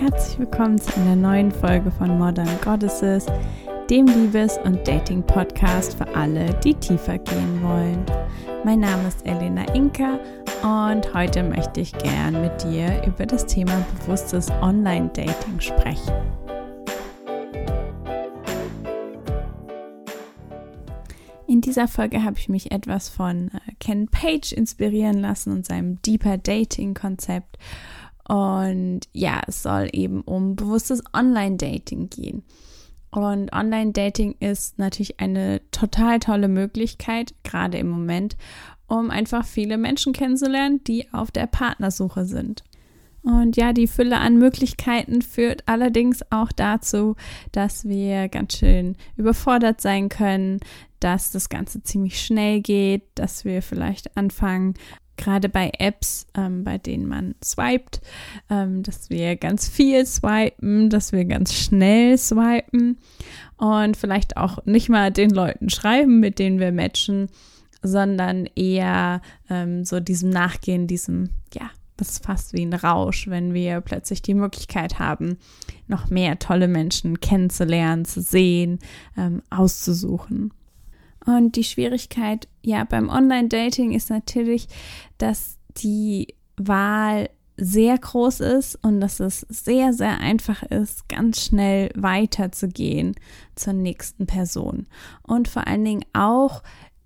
Herzlich willkommen zu einer neuen Folge von Modern Goddesses, dem Liebes- und Dating-Podcast für alle, die tiefer gehen wollen. Mein Name ist Elena Inka und heute möchte ich gern mit dir über das Thema bewusstes Online-Dating sprechen. In dieser Folge habe ich mich etwas von äh, Ken Page inspirieren lassen und seinem Deeper Dating Konzept. Und ja, es soll eben um bewusstes Online-Dating gehen. Und Online-Dating ist natürlich eine total tolle Möglichkeit, gerade im Moment, um einfach viele Menschen kennenzulernen, die auf der Partnersuche sind. Und ja, die Fülle an Möglichkeiten führt allerdings auch dazu, dass wir ganz schön überfordert sein können, dass das Ganze ziemlich schnell geht, dass wir vielleicht anfangen, gerade bei Apps, ähm, bei denen man swiped, ähm, dass wir ganz viel swipen, dass wir ganz schnell swipen und vielleicht auch nicht mal den Leuten schreiben, mit denen wir matchen, sondern eher ähm, so diesem Nachgehen, diesem, ja, das ist fast wie ein Rausch, wenn wir plötzlich die Möglichkeit haben, noch mehr tolle Menschen kennenzulernen, zu sehen, ähm, auszusuchen. Und die Schwierigkeit ja beim Online-Dating ist natürlich, dass die Wahl sehr groß ist und dass es sehr, sehr einfach ist, ganz schnell weiterzugehen zur nächsten Person. Und vor allen Dingen auch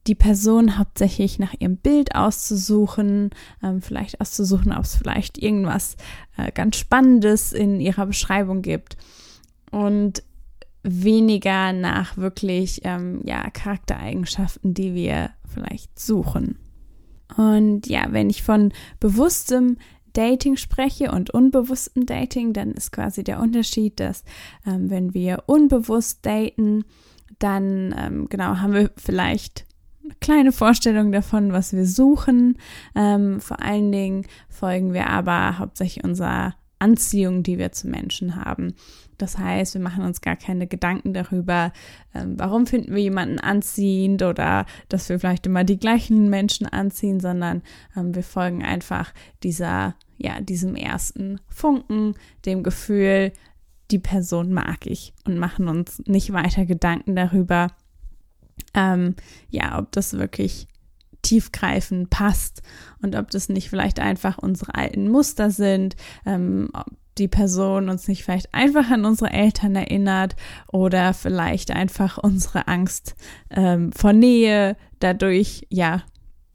die Person hauptsächlich nach ihrem Bild auszusuchen, ähm, vielleicht auszusuchen, ob es vielleicht irgendwas äh, ganz Spannendes in ihrer Beschreibung gibt. Und weniger nach wirklich ähm, ja, Charaktereigenschaften, die wir vielleicht suchen. Und ja, wenn ich von bewusstem Dating spreche und unbewusstem Dating, dann ist quasi der Unterschied, dass ähm, wenn wir unbewusst daten, dann ähm, genau haben wir vielleicht eine kleine Vorstellung davon, was wir suchen. Ähm, vor allen Dingen folgen wir aber hauptsächlich unserer Anziehung, die wir zu Menschen haben. Das heißt, wir machen uns gar keine Gedanken darüber, ähm, warum finden wir jemanden anziehend oder dass wir vielleicht immer die gleichen Menschen anziehen, sondern ähm, wir folgen einfach dieser, ja, diesem ersten Funken, dem Gefühl, die Person mag ich und machen uns nicht weiter Gedanken darüber, ähm, ja, ob das wirklich tiefgreifend passt und ob das nicht vielleicht einfach unsere alten Muster sind, ähm, ob die Person uns nicht vielleicht einfach an unsere Eltern erinnert oder vielleicht einfach unsere Angst ähm, vor Nähe dadurch ja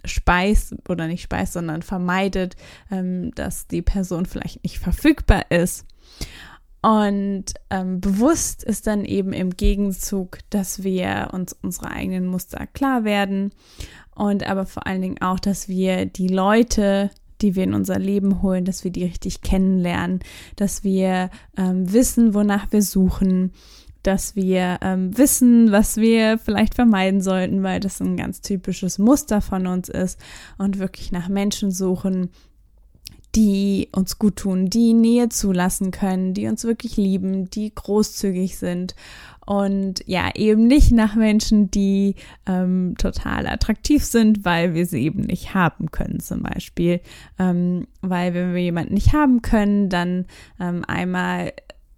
speist oder nicht speist, sondern vermeidet, ähm, dass die Person vielleicht nicht verfügbar ist. Und ähm, bewusst ist dann eben im Gegenzug, dass wir uns unsere eigenen Muster klar werden und aber vor allen Dingen auch, dass wir die Leute, die wir in unser Leben holen, dass wir die richtig kennenlernen, dass wir ähm, wissen, wonach wir suchen, dass wir ähm, wissen, was wir vielleicht vermeiden sollten, weil das ein ganz typisches Muster von uns ist und wirklich nach Menschen suchen, die uns gut tun, die Nähe zulassen können, die uns wirklich lieben, die großzügig sind und ja, eben nicht nach Menschen, die ähm, total attraktiv sind, weil wir sie eben nicht haben können, zum Beispiel. Ähm, weil wenn wir jemanden nicht haben können, dann ähm, einmal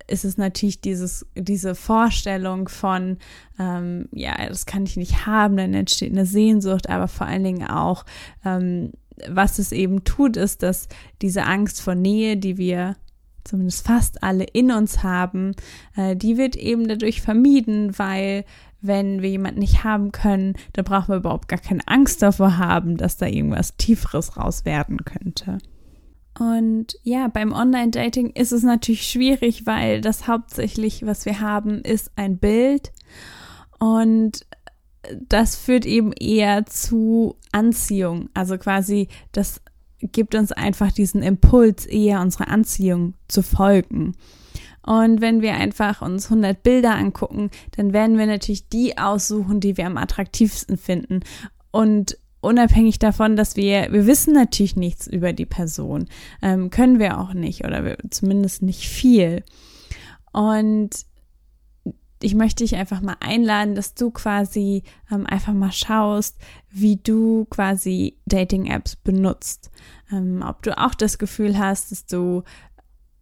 ist es natürlich dieses, diese Vorstellung von, ähm, ja, das kann ich nicht haben, dann entsteht eine Sehnsucht, aber vor allen Dingen auch, ähm, was es eben tut, ist, dass diese Angst vor Nähe, die wir zumindest fast alle in uns haben, äh, die wird eben dadurch vermieden, weil wenn wir jemanden nicht haben können, dann brauchen wir überhaupt gar keine Angst davor haben, dass da irgendwas Tieferes raus werden könnte. Und ja, beim Online-Dating ist es natürlich schwierig, weil das hauptsächlich, was wir haben, ist ein Bild. Und das führt eben eher zu Anziehung. Also quasi das gibt uns einfach diesen Impuls, eher unserer Anziehung zu folgen. Und wenn wir einfach uns 100 Bilder angucken, dann werden wir natürlich die aussuchen, die wir am attraktivsten finden. Und unabhängig davon, dass wir, wir wissen natürlich nichts über die Person, ähm, können wir auch nicht oder wir, zumindest nicht viel. Und ich möchte dich einfach mal einladen, dass du quasi ähm, einfach mal schaust, wie du quasi Dating-Apps benutzt. Ähm, ob du auch das Gefühl hast, dass du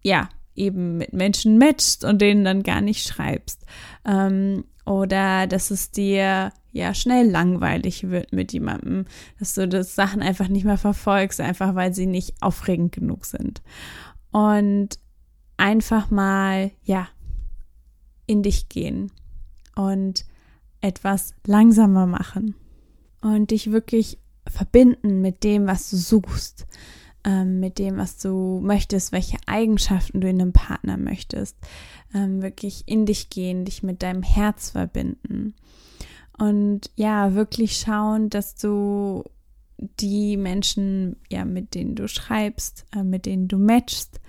ja eben mit Menschen matchst und denen dann gar nicht schreibst. Ähm, oder dass es dir ja schnell langweilig wird mit jemandem, dass du das Sachen einfach nicht mehr verfolgst, einfach weil sie nicht aufregend genug sind. Und einfach mal, ja, in dich gehen und etwas langsamer machen und dich wirklich verbinden mit dem, was du suchst, ähm, mit dem, was du möchtest, welche Eigenschaften du in einem Partner möchtest. Ähm, wirklich in dich gehen, dich mit deinem Herz verbinden. Und ja, wirklich schauen, dass du die Menschen, ja, mit denen du schreibst, äh, mit denen du matchst,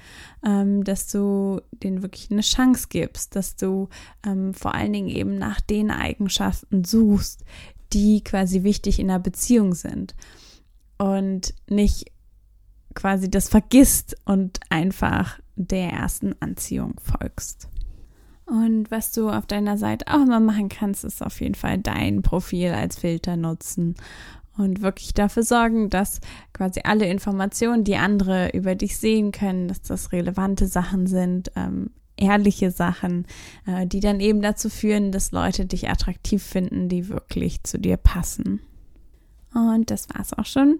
ähm, dass du denen wirklich eine Chance gibst, dass du ähm, vor allen Dingen eben nach den Eigenschaften suchst, die quasi wichtig in einer Beziehung sind und nicht quasi das vergisst und einfach der ersten Anziehung folgst. Und was du auf deiner Seite auch immer machen kannst, ist auf jeden Fall dein Profil als Filter nutzen und wirklich dafür sorgen, dass quasi alle Informationen, die andere über dich sehen können, dass das relevante Sachen sind, ähm, ehrliche Sachen, äh, die dann eben dazu führen, dass Leute dich attraktiv finden, die wirklich zu dir passen. Und das war's auch schon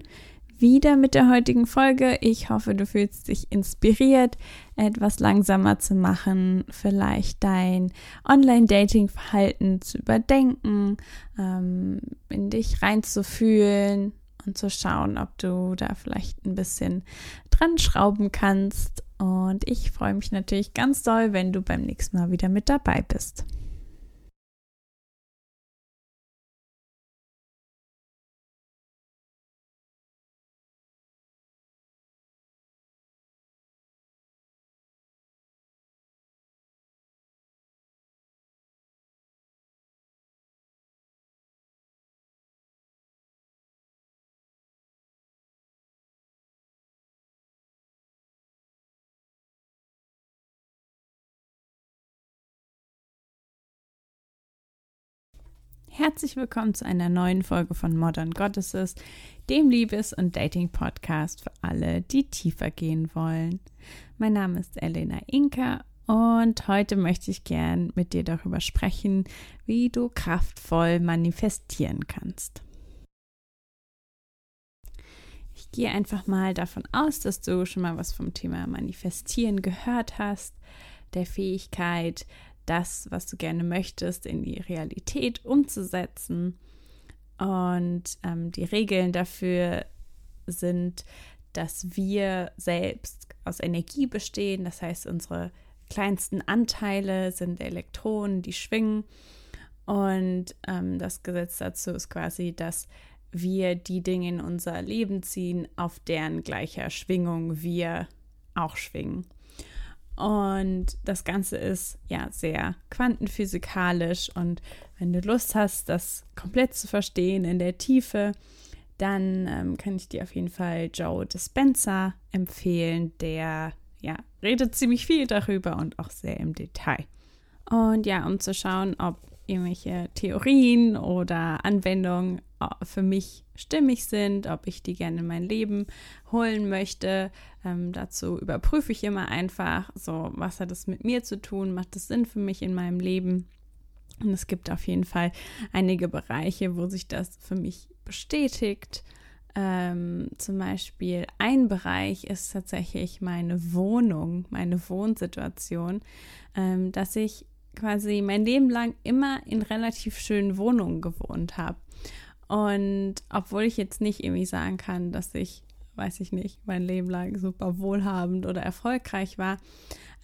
wieder mit der heutigen Folge. Ich hoffe, du fühlst dich inspiriert, etwas langsamer zu machen, vielleicht dein Online-Dating-Verhalten zu überdenken, ähm, in dich reinzufühlen und zu schauen, ob du da vielleicht ein bisschen dran schrauben kannst. Und ich freue mich natürlich ganz doll, wenn du beim nächsten Mal wieder mit dabei bist. Herzlich willkommen zu einer neuen Folge von Modern Goddesses, dem Liebes- und Dating-Podcast für alle, die tiefer gehen wollen. Mein Name ist Elena Inka und heute möchte ich gern mit dir darüber sprechen, wie du kraftvoll manifestieren kannst. Ich gehe einfach mal davon aus, dass du schon mal was vom Thema Manifestieren gehört hast, der Fähigkeit, das, was du gerne möchtest, in die Realität umzusetzen. Und ähm, die Regeln dafür sind, dass wir selbst aus Energie bestehen. Das heißt, unsere kleinsten Anteile sind Elektronen, die schwingen. Und ähm, das Gesetz dazu ist quasi, dass wir die Dinge in unser Leben ziehen, auf deren gleicher Schwingung wir auch schwingen. Und das Ganze ist ja sehr quantenphysikalisch. Und wenn du Lust hast, das komplett zu verstehen in der Tiefe, dann ähm, kann ich dir auf jeden Fall Joe Dispenza empfehlen. Der ja, redet ziemlich viel darüber und auch sehr im Detail. Und ja, um zu schauen, ob irgendwelche Theorien oder Anwendungen für mich stimmig sind, ob ich die gerne in mein Leben holen möchte. Ähm, dazu überprüfe ich immer einfach, so, was hat es mit mir zu tun, macht es Sinn für mich in meinem Leben. Und es gibt auf jeden Fall einige Bereiche, wo sich das für mich bestätigt. Ähm, zum Beispiel ein Bereich ist tatsächlich meine Wohnung, meine Wohnsituation, ähm, dass ich quasi mein Leben lang immer in relativ schönen Wohnungen gewohnt habe. Und obwohl ich jetzt nicht irgendwie sagen kann, dass ich, weiß ich nicht, mein Leben lang super wohlhabend oder erfolgreich war,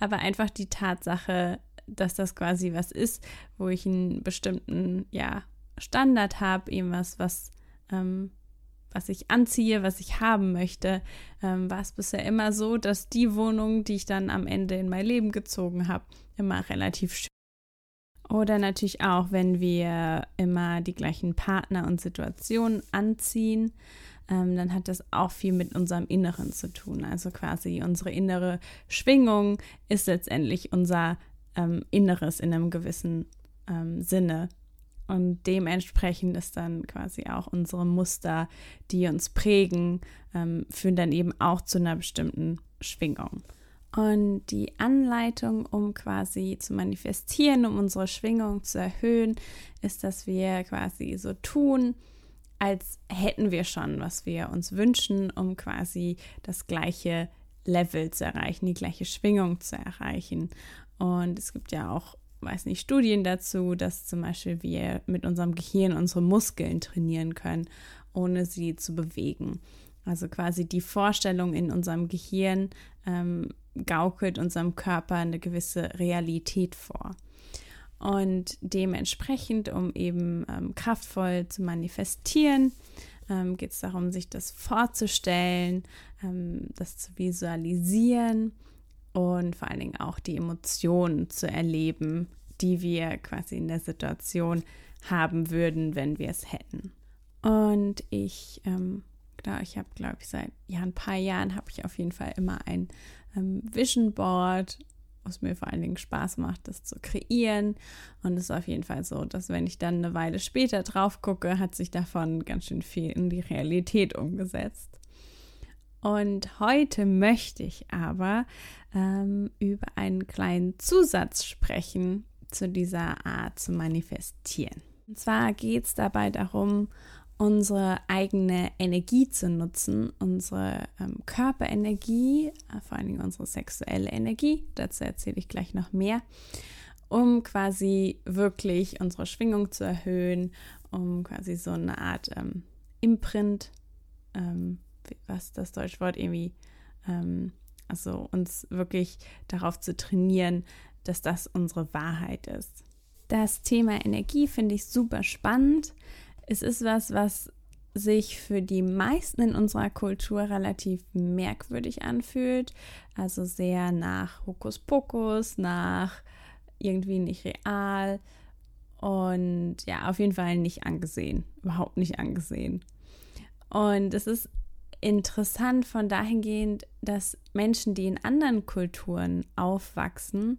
aber einfach die Tatsache, dass das quasi was ist, wo ich einen bestimmten, ja, Standard habe, eben was, was, ähm, was ich anziehe, was ich haben möchte, ähm, war es bisher immer so, dass die Wohnung, die ich dann am Ende in mein Leben gezogen habe, immer relativ schön oder natürlich auch, wenn wir immer die gleichen Partner und Situationen anziehen, ähm, dann hat das auch viel mit unserem Inneren zu tun. Also quasi unsere innere Schwingung ist letztendlich unser ähm, Inneres in einem gewissen ähm, Sinne. Und dementsprechend ist dann quasi auch unsere Muster, die uns prägen, ähm, führen dann eben auch zu einer bestimmten Schwingung. Und die Anleitung, um quasi zu manifestieren, um unsere Schwingung zu erhöhen, ist, dass wir quasi so tun, als hätten wir schon, was wir uns wünschen, um quasi das gleiche Level zu erreichen, die gleiche Schwingung zu erreichen. Und es gibt ja auch weiß nicht, Studien dazu, dass zum Beispiel wir mit unserem Gehirn unsere Muskeln trainieren können, ohne sie zu bewegen. Also quasi die Vorstellung in unserem Gehirn ähm, gaukelt unserem Körper eine gewisse Realität vor. Und dementsprechend, um eben ähm, kraftvoll zu manifestieren, ähm, geht es darum, sich das vorzustellen, ähm, das zu visualisieren und vor allen Dingen auch die Emotionen zu erleben, die wir quasi in der Situation haben würden, wenn wir es hätten. Und ich, genau, ich habe, glaube ich, seit ja, ein paar Jahren habe ich auf jeden Fall immer ein ähm, Vision Board, was mir vor allen Dingen Spaß macht, das zu kreieren. Und es ist auf jeden Fall so, dass wenn ich dann eine Weile später drauf gucke, hat sich davon ganz schön viel in die Realität umgesetzt. Und heute möchte ich aber ähm, über einen kleinen Zusatz sprechen zu dieser Art zu manifestieren. Und zwar geht es dabei darum, unsere eigene Energie zu nutzen, unsere ähm, Körperenergie, äh, vor allen Dingen unsere sexuelle Energie, dazu erzähle ich gleich noch mehr, um quasi wirklich unsere Schwingung zu erhöhen, um quasi so eine Art ähm, Imprint ähm, was das deutsche Wort irgendwie, ähm, also uns wirklich darauf zu trainieren, dass das unsere Wahrheit ist. Das Thema Energie finde ich super spannend. Es ist was, was sich für die meisten in unserer Kultur relativ merkwürdig anfühlt. Also sehr nach Hokuspokus, nach irgendwie nicht real und ja, auf jeden Fall nicht angesehen. Überhaupt nicht angesehen. Und es ist interessant von dahingehend, dass Menschen, die in anderen Kulturen aufwachsen,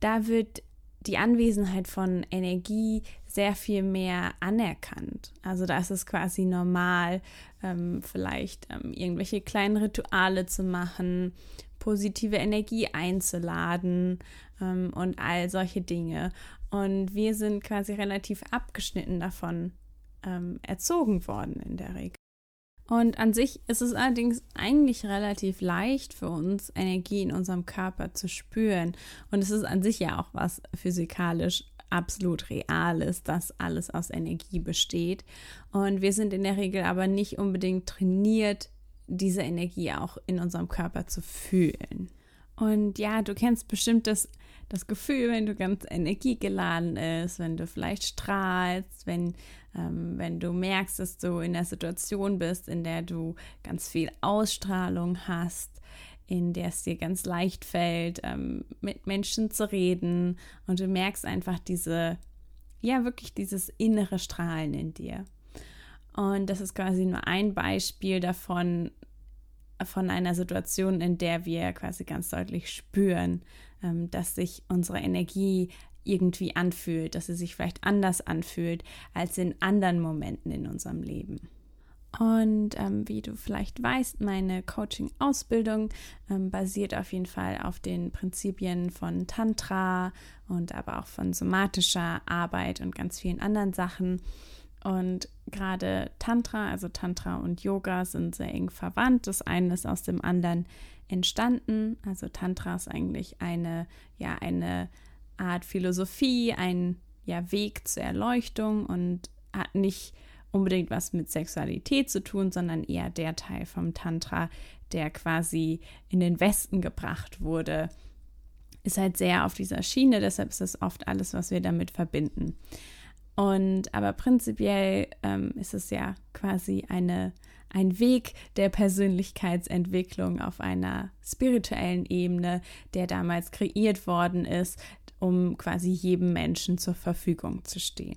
da wird die Anwesenheit von Energie sehr viel mehr anerkannt. Also da ist es quasi normal, ähm, vielleicht ähm, irgendwelche kleinen Rituale zu machen, positive Energie einzuladen ähm, und all solche Dinge. Und wir sind quasi relativ abgeschnitten davon ähm, erzogen worden in der Regel. Und an sich ist es allerdings eigentlich relativ leicht für uns, Energie in unserem Körper zu spüren. Und es ist an sich ja auch was physikalisch absolut Reales, dass alles aus Energie besteht. Und wir sind in der Regel aber nicht unbedingt trainiert, diese Energie auch in unserem Körper zu fühlen. Und ja, du kennst bestimmt das, das Gefühl, wenn du ganz energiegeladen ist, wenn du vielleicht strahlst, wenn, ähm, wenn du merkst, dass du in der Situation bist, in der du ganz viel Ausstrahlung hast, in der es dir ganz leicht fällt, ähm, mit Menschen zu reden und du merkst einfach diese, ja, wirklich dieses innere Strahlen in dir. Und das ist quasi nur ein Beispiel davon, von einer Situation, in der wir quasi ganz deutlich spüren, dass sich unsere Energie irgendwie anfühlt, dass sie sich vielleicht anders anfühlt als in anderen Momenten in unserem Leben. Und ähm, wie du vielleicht weißt, meine Coaching-Ausbildung ähm, basiert auf jeden Fall auf den Prinzipien von Tantra und aber auch von somatischer Arbeit und ganz vielen anderen Sachen. Und gerade Tantra, also Tantra und Yoga sind sehr eng verwandt. Das eine ist aus dem anderen entstanden. Also Tantra ist eigentlich eine, ja, eine Art Philosophie, ein ja, Weg zur Erleuchtung und hat nicht unbedingt was mit Sexualität zu tun, sondern eher der Teil vom Tantra, der quasi in den Westen gebracht wurde, ist halt sehr auf dieser Schiene, deshalb ist das oft alles, was wir damit verbinden. Und aber prinzipiell ähm, ist es ja quasi eine, ein Weg der Persönlichkeitsentwicklung auf einer spirituellen Ebene, der damals kreiert worden ist, um quasi jedem Menschen zur Verfügung zu stehen.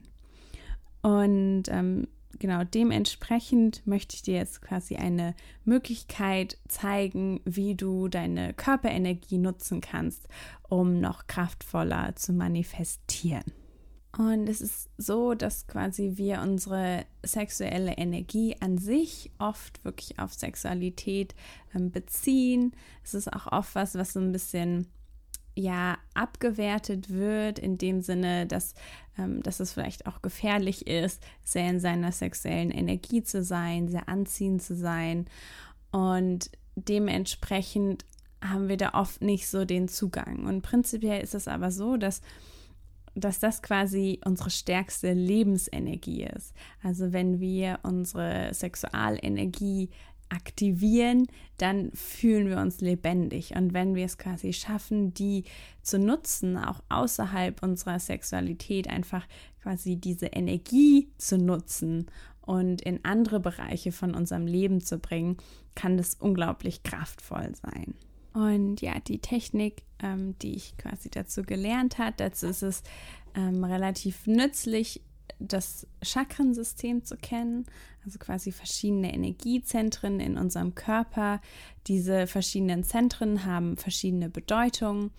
Und ähm, genau dementsprechend möchte ich dir jetzt quasi eine Möglichkeit zeigen, wie du deine Körperenergie nutzen kannst, um noch kraftvoller zu manifestieren. Und es ist so, dass quasi wir unsere sexuelle Energie an sich oft wirklich auf Sexualität ähm, beziehen. Es ist auch oft was, was so ein bisschen ja abgewertet wird, in dem Sinne, dass, ähm, dass es vielleicht auch gefährlich ist, sehr in seiner sexuellen Energie zu sein, sehr anziehend zu sein. Und dementsprechend haben wir da oft nicht so den Zugang. Und prinzipiell ist es aber so, dass dass das quasi unsere stärkste Lebensenergie ist. Also wenn wir unsere Sexualenergie aktivieren, dann fühlen wir uns lebendig. Und wenn wir es quasi schaffen, die zu nutzen, auch außerhalb unserer Sexualität, einfach quasi diese Energie zu nutzen und in andere Bereiche von unserem Leben zu bringen, kann das unglaublich kraftvoll sein. Und ja, die Technik, ähm, die ich quasi dazu gelernt habe, dazu ist es ähm, relativ nützlich, das Chakrensystem zu kennen, also quasi verschiedene Energiezentren in unserem Körper. Diese verschiedenen Zentren haben verschiedene Bedeutungen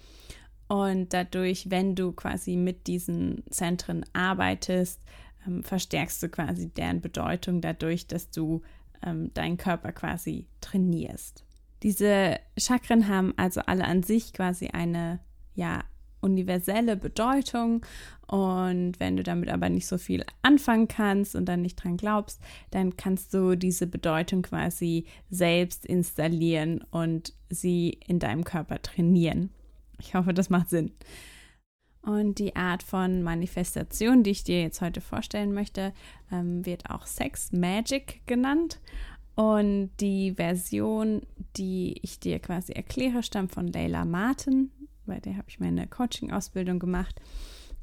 und dadurch, wenn du quasi mit diesen Zentren arbeitest, ähm, verstärkst du quasi deren Bedeutung dadurch, dass du ähm, deinen Körper quasi trainierst. Diese Chakren haben also alle an sich quasi eine ja universelle Bedeutung und wenn du damit aber nicht so viel anfangen kannst und dann nicht dran glaubst, dann kannst du diese Bedeutung quasi selbst installieren und sie in deinem Körper trainieren. Ich hoffe, das macht Sinn. Und die Art von Manifestation, die ich dir jetzt heute vorstellen möchte, ähm, wird auch Sex Magic genannt. Und die Version, die ich dir quasi erkläre, stammt von Leila Martin. Bei der habe ich meine Coaching-Ausbildung gemacht.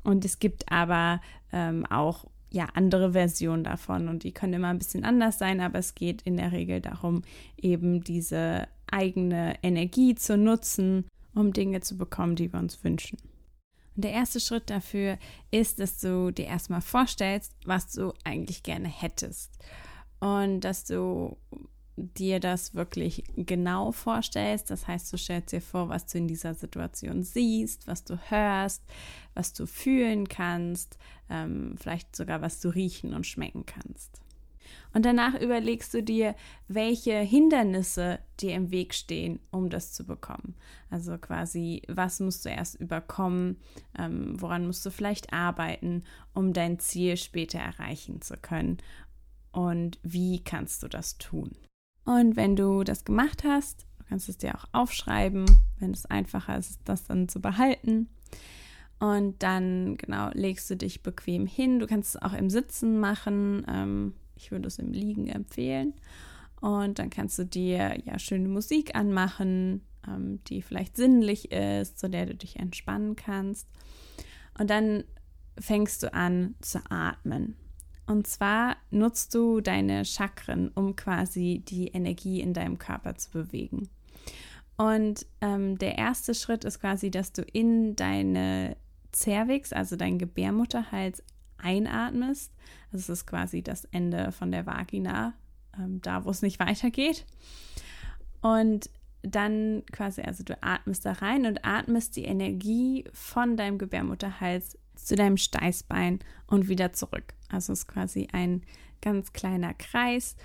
Und es gibt aber ähm, auch ja, andere Versionen davon und die können immer ein bisschen anders sein, aber es geht in der Regel darum, eben diese eigene Energie zu nutzen, um Dinge zu bekommen, die wir uns wünschen. Und der erste Schritt dafür ist, dass du dir erstmal vorstellst, was du eigentlich gerne hättest und dass du dir das wirklich genau vorstellst. Das heißt, du stellst dir vor, was du in dieser Situation siehst, was du hörst, was du fühlen kannst, ähm, vielleicht sogar was du riechen und schmecken kannst. Und danach überlegst du dir, welche Hindernisse dir im Weg stehen, um das zu bekommen. Also quasi, was musst du erst überkommen, ähm, woran musst du vielleicht arbeiten, um dein Ziel später erreichen zu können und wie kannst du das tun. Und wenn du das gemacht hast, du kannst es dir auch aufschreiben, wenn es einfacher ist, das dann zu behalten. Und dann, genau, legst du dich bequem hin. Du kannst es auch im Sitzen machen. Ähm, ich würde es im Liegen empfehlen. Und dann kannst du dir ja schöne Musik anmachen, ähm, die vielleicht sinnlich ist, zu der du dich entspannen kannst. Und dann fängst du an zu atmen. Und zwar nutzt du deine Chakren, um quasi die Energie in deinem Körper zu bewegen. Und ähm, der erste Schritt ist quasi, dass du in deine Cervix, also dein Gebärmutterhals, einatmest. Das ist quasi das Ende von der Vagina, ähm, da wo es nicht weitergeht. Und dann quasi, also du atmest da rein und atmest die Energie von deinem Gebärmutterhals zu deinem Steißbein und wieder zurück. Also es ist quasi ein ganz kleiner Kreis.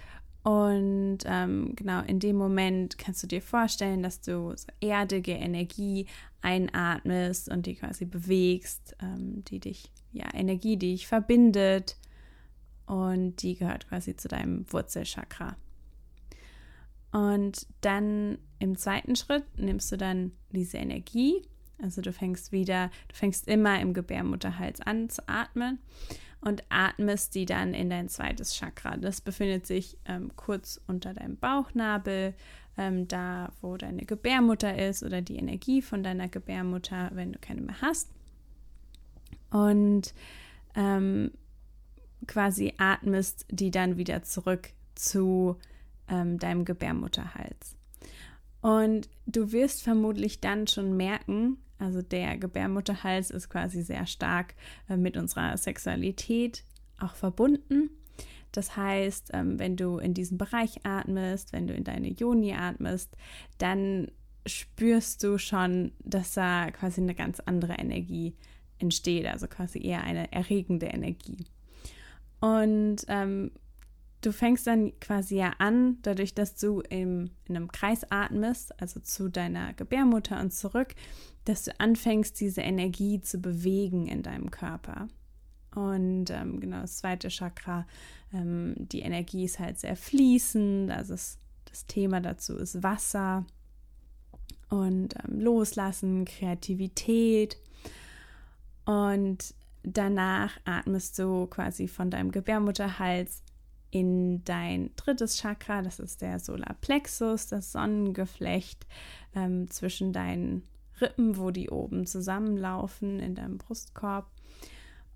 Und ähm, genau in dem Moment kannst du dir vorstellen, dass du so erdige Energie einatmest und die quasi bewegst, ähm, die dich, ja, Energie, die dich verbindet. Und die gehört quasi zu deinem Wurzelchakra. Und dann im zweiten Schritt nimmst du dann diese Energie also du fängst wieder, du fängst immer im Gebärmutterhals an zu atmen und atmest die dann in dein zweites Chakra. Das befindet sich ähm, kurz unter deinem Bauchnabel, ähm, da wo deine Gebärmutter ist oder die Energie von deiner Gebärmutter, wenn du keine mehr hast. Und ähm, quasi atmest die dann wieder zurück zu ähm, deinem Gebärmutterhals. Und du wirst vermutlich dann schon merken, also der Gebärmutterhals ist quasi sehr stark äh, mit unserer Sexualität auch verbunden. Das heißt, ähm, wenn du in diesen Bereich atmest, wenn du in deine Joni atmest, dann spürst du schon, dass da quasi eine ganz andere Energie entsteht, also quasi eher eine erregende Energie. Und ähm, du fängst dann quasi ja an, dadurch, dass du im, in einem Kreis atmest, also zu deiner Gebärmutter und zurück, dass du anfängst, diese Energie zu bewegen in deinem Körper. Und ähm, genau, das zweite Chakra, ähm, die Energie ist halt sehr fließend, also es, das Thema dazu ist Wasser und ähm, Loslassen, Kreativität. Und danach atmest du quasi von deinem Gebärmutterhals in dein drittes Chakra, das ist der Solarplexus, das Sonnengeflecht ähm, zwischen deinen Rippen, wo die oben zusammenlaufen in deinem Brustkorb.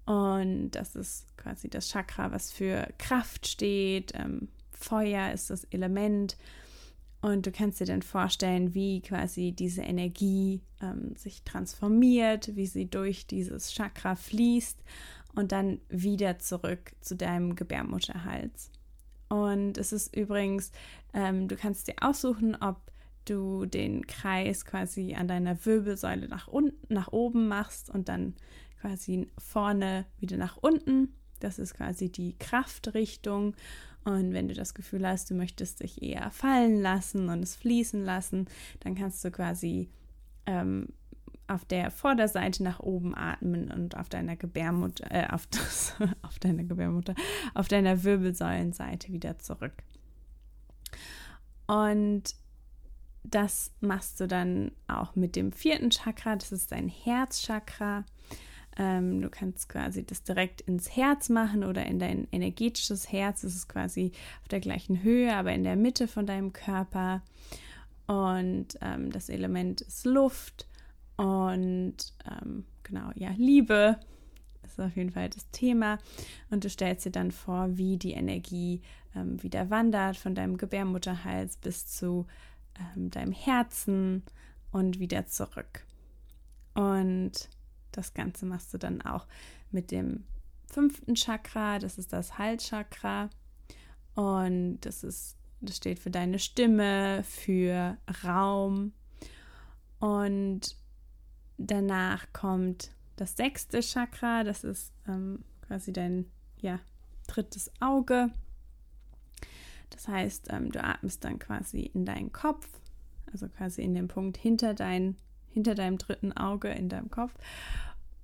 Und das ist quasi das Chakra, was für Kraft steht. Ähm, Feuer ist das Element. Und du kannst dir dann vorstellen, wie quasi diese Energie ähm, sich transformiert, wie sie durch dieses Chakra fließt und dann wieder zurück zu deinem Gebärmutterhals. Und es ist übrigens, ähm, du kannst dir aussuchen, ob du den Kreis quasi an deiner Wirbelsäule nach unten, nach oben machst und dann quasi vorne wieder nach unten. Das ist quasi die Kraftrichtung. Und wenn du das Gefühl hast, du möchtest dich eher fallen lassen und es fließen lassen, dann kannst du quasi ähm, auf der Vorderseite nach oben atmen und auf deiner Gebärmutter, äh, auf, das, auf deiner Gebärmutter, auf deiner Wirbelsäulenseite wieder zurück. Und das machst du dann auch mit dem vierten Chakra, das ist dein Herzchakra. Ähm, du kannst quasi das direkt ins Herz machen oder in dein energetisches Herz. Das ist quasi auf der gleichen Höhe, aber in der Mitte von deinem Körper. Und ähm, das Element ist Luft. Und ähm, genau, ja, Liebe ist auf jeden Fall das Thema. Und du stellst dir dann vor, wie die Energie ähm, wieder wandert von deinem Gebärmutterhals bis zu ähm, deinem Herzen und wieder zurück. Und das Ganze machst du dann auch mit dem fünften Chakra, das ist das Halschakra. Und das ist, das steht für deine Stimme, für Raum. Und Danach kommt das sechste Chakra, das ist ähm, quasi dein ja, drittes Auge. Das heißt, ähm, du atmest dann quasi in deinen Kopf, also quasi in den Punkt hinter, dein, hinter deinem dritten Auge in deinem Kopf.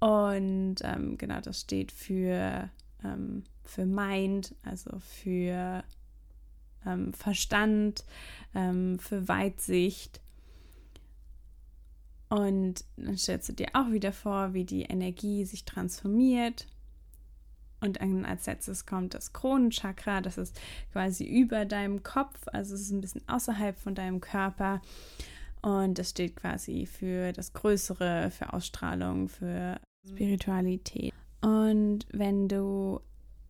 Und ähm, genau, das steht für, ähm, für Mind, also für ähm, Verstand, ähm, für Weitsicht und dann stellst du dir auch wieder vor, wie die Energie sich transformiert. Und als letztes kommt das Kronenchakra, das ist quasi über deinem Kopf, also es ist ein bisschen außerhalb von deinem Körper. Und das steht quasi für das Größere, für Ausstrahlung, für Spiritualität. Und wenn du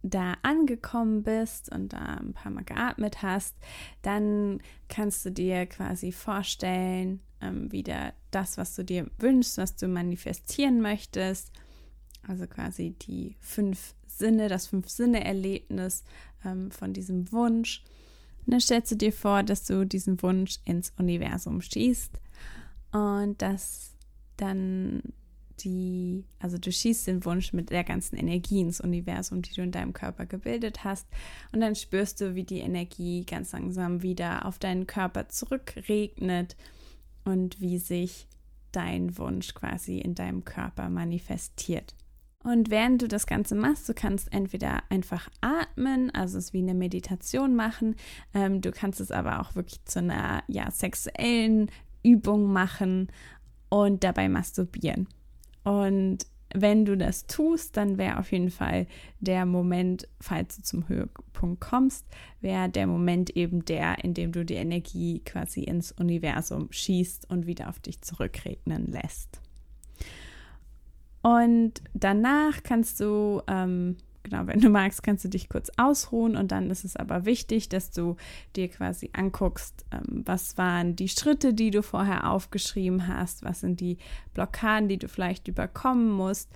da angekommen bist und da ein paar Mal geatmet hast, dann kannst du dir quasi vorstellen, ähm, wieder das, was du dir wünschst, was du manifestieren möchtest. Also quasi die fünf Sinne, das Fünf-Sinne-Erlebnis ähm, von diesem Wunsch. Und dann stellst du dir vor, dass du diesen Wunsch ins Universum schießt und dass dann die, also du schießt den Wunsch mit der ganzen Energie ins Universum, die du in deinem Körper gebildet hast. Und dann spürst du, wie die Energie ganz langsam wieder auf deinen Körper zurückregnet und wie sich dein Wunsch quasi in deinem Körper manifestiert. Und während du das Ganze machst, du kannst entweder einfach atmen, also es wie eine Meditation machen, ähm, du kannst es aber auch wirklich zu einer ja, sexuellen Übung machen und dabei masturbieren. Und wenn du das tust, dann wäre auf jeden Fall der Moment, falls du zum Höhepunkt kommst, wäre der Moment eben der, in dem du die Energie quasi ins Universum schießt und wieder auf dich zurückregnen lässt. Und danach kannst du ähm, genau, wenn du magst, kannst du dich kurz ausruhen und dann ist es aber wichtig, dass du dir quasi anguckst, ähm, was waren die Schritte, die du vorher aufgeschrieben hast, was sind die Blockaden, die du vielleicht überkommen musst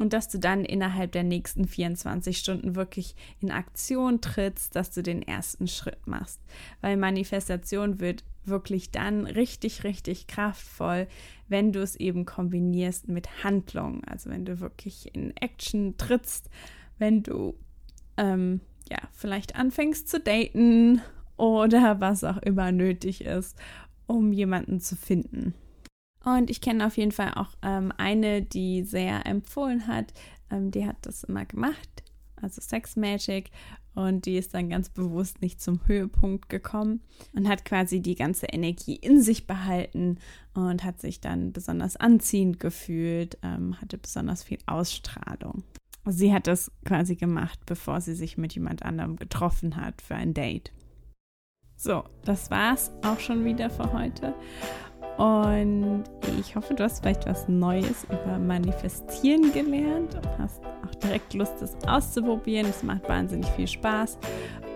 und dass du dann innerhalb der nächsten 24 Stunden wirklich in Aktion trittst, dass du den ersten Schritt machst, weil Manifestation wird wirklich dann richtig, richtig kraftvoll, wenn du es eben kombinierst mit Handlung. Also wenn du wirklich in Action trittst, wenn du ähm, ja vielleicht anfängst zu daten oder was auch immer nötig ist, um jemanden zu finden. Und ich kenne auf jeden Fall auch ähm, eine, die sehr empfohlen hat. Ähm, die hat das immer gemacht, also Sex Magic. Und die ist dann ganz bewusst nicht zum Höhepunkt gekommen und hat quasi die ganze Energie in sich behalten und hat sich dann besonders anziehend gefühlt, ähm, hatte besonders viel Ausstrahlung. Sie hat das quasi gemacht, bevor sie sich mit jemand anderem getroffen hat für ein Date. So, das war's auch schon wieder für heute. Und ich hoffe, du hast vielleicht was Neues über Manifestieren gelernt und hast auch direkt Lust, das auszuprobieren. Es macht wahnsinnig viel Spaß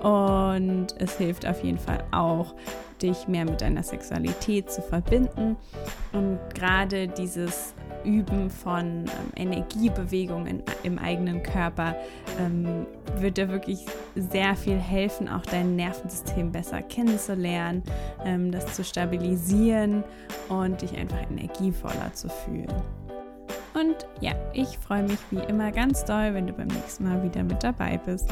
und es hilft auf jeden Fall auch, dich mehr mit deiner Sexualität zu verbinden. Und gerade dieses Üben von ähm, Energiebewegungen im eigenen Körper ähm, wird dir wirklich sehr viel helfen, auch dein Nervensystem besser kennenzulernen, ähm, das zu stabilisieren und dich einfach energievoller zu fühlen. Und ja, ich freue mich wie immer ganz doll, wenn du beim nächsten Mal wieder mit dabei bist.